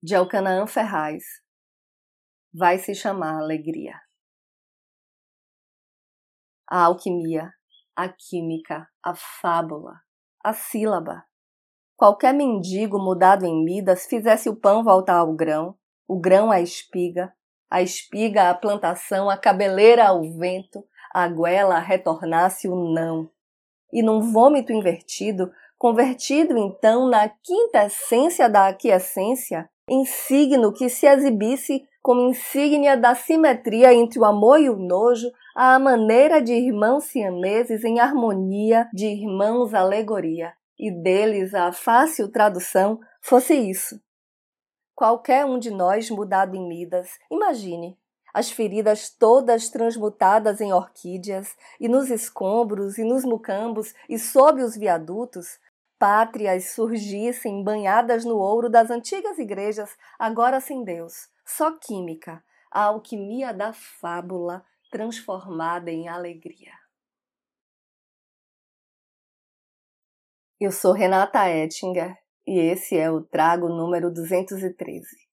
de Elcanaã Ferraz, vai se chamar alegria. A alquimia, a química, a fábula, a sílaba. Qualquer mendigo mudado em Midas fizesse o pão voltar ao grão, o grão à espiga, a espiga à plantação, a cabeleira ao vento, a goela retornasse o não. E num vômito invertido, convertido então na quinta essência da aquiescência, em signo que se exibisse como insígnia da simetria entre o amor e o nojo, à maneira de irmãos siameses em harmonia de irmãos alegoria, e deles a fácil tradução fosse isso. Qualquer um de nós mudado em Midas, imagine, as feridas todas transmutadas em orquídeas, e nos escombros, e nos mucambos, e sob os viadutos, pátrias surgissem banhadas no ouro das antigas igrejas, agora sem Deus, só química, a alquimia da fábula transformada em alegria. Eu sou Renata Ettinger e esse é o Trago número 213.